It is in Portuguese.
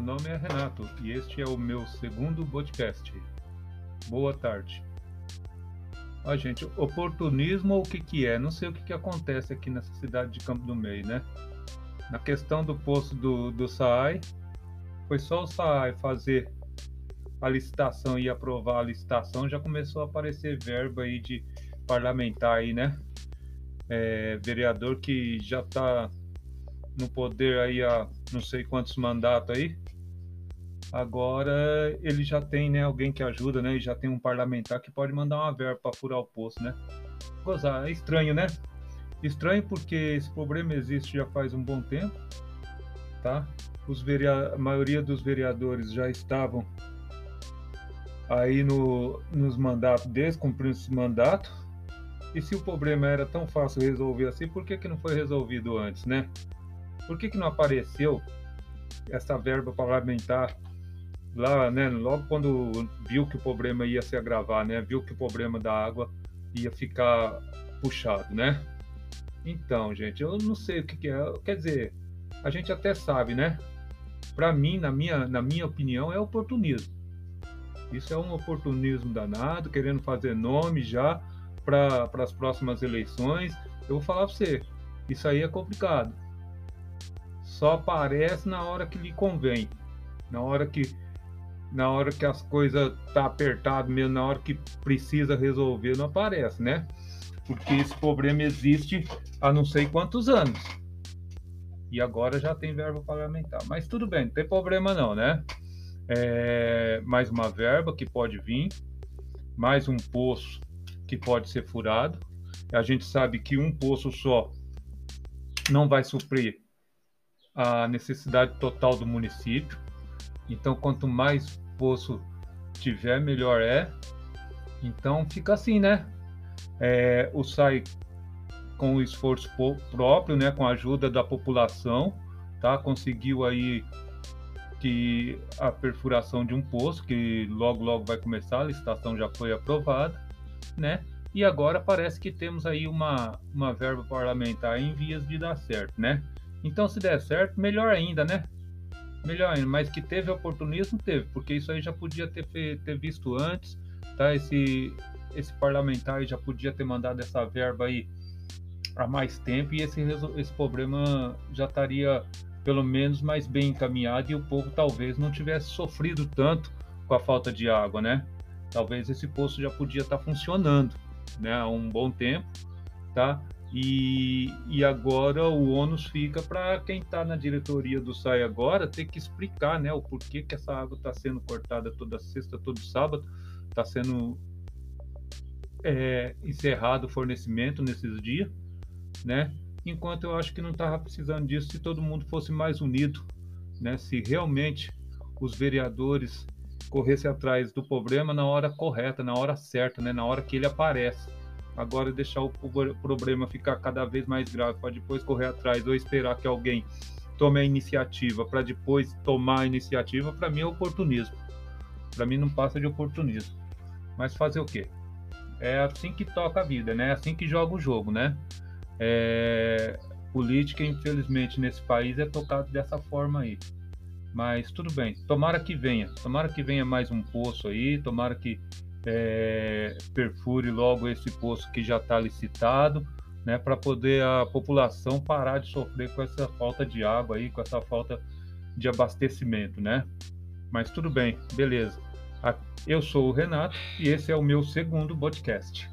nome é Renato e este é o meu segundo podcast. Boa tarde. Ó, gente, oportunismo ou o que que é? Não sei o que que acontece aqui nessa cidade de Campo do Meio, né? Na questão do posto do, do SAAI, foi só o SAAI fazer a licitação e aprovar a licitação, já começou a aparecer verba aí de parlamentar aí, né? É, vereador que já está no poder aí há não sei quantos mandatos aí. Agora ele já tem, né, alguém que ajuda, né? E já tem um parlamentar que pode mandar uma verba para furar o poço, né? Gozar, é estranho, né? Estranho porque esse problema existe já faz um bom tempo, tá? Os a maioria dos vereadores já estavam aí no, nos mandatos deles, esse mandato. E se o problema era tão fácil resolver assim, por que, que não foi resolvido antes, né? Por que, que não apareceu essa verba parlamentar lá, né? Logo quando viu que o problema ia se agravar, né? Viu que o problema da água ia ficar puxado, né? Então, gente, eu não sei o que, que é. Quer dizer, a gente até sabe, né? Para mim, na minha, na minha opinião, é oportunismo. Isso é um oportunismo danado, querendo fazer nome já para as próximas eleições. Eu vou falar para você, isso aí é complicado só aparece na hora que lhe convém, na hora que na hora que as coisas tá apertado mesmo, na hora que precisa resolver, não aparece, né? Porque esse problema existe há não sei quantos anos. E agora já tem verba parlamentar. Mas tudo bem, não tem problema não, né? É, mais uma verba que pode vir, mais um poço que pode ser furado. A gente sabe que um poço só não vai suprir a necessidade total do município. Então, quanto mais poço tiver, melhor é. Então, fica assim, né? É, o SAI, com o esforço próprio, né, com a ajuda da população, tá? conseguiu aí que a perfuração de um poço, que logo, logo vai começar, a licitação já foi aprovada, né? E agora parece que temos aí uma, uma verba parlamentar em vias de dar certo, né? Então, se der certo, melhor ainda, né? Melhor ainda. Mas que teve oportunismo, teve, porque isso aí já podia ter, ter visto antes, tá? Esse, esse parlamentar já podia ter mandado essa verba aí há mais tempo e esse, esse problema já estaria pelo menos mais bem encaminhado e o povo talvez não tivesse sofrido tanto com a falta de água, né? Talvez esse poço já podia estar funcionando, né, há um bom tempo, tá? E, e agora o ônus fica para quem está na diretoria do SAI agora ter que explicar né, o porquê que essa água está sendo cortada toda sexta, todo sábado, está sendo é, encerrado o fornecimento nesses dias, né? Enquanto eu acho que não estava precisando disso se todo mundo fosse mais unido, né? Se realmente os vereadores corressem atrás do problema na hora correta, na hora certa, né? Na hora que ele aparece agora deixar o problema ficar cada vez mais grave para depois correr atrás ou esperar que alguém tome a iniciativa para depois tomar a iniciativa, para mim é oportunismo. Para mim não passa de oportunismo. Mas fazer o quê? É assim que toca a vida, né? É assim que joga o jogo, né? É... Política, infelizmente, nesse país é tocado dessa forma aí. Mas tudo bem, tomara que venha, tomara que venha mais um poço aí, tomara que é, perfure logo esse poço que já está licitado, né, para poder a população parar de sofrer com essa falta de água aí, com essa falta de abastecimento, né? Mas tudo bem, beleza. Eu sou o Renato e esse é o meu segundo podcast.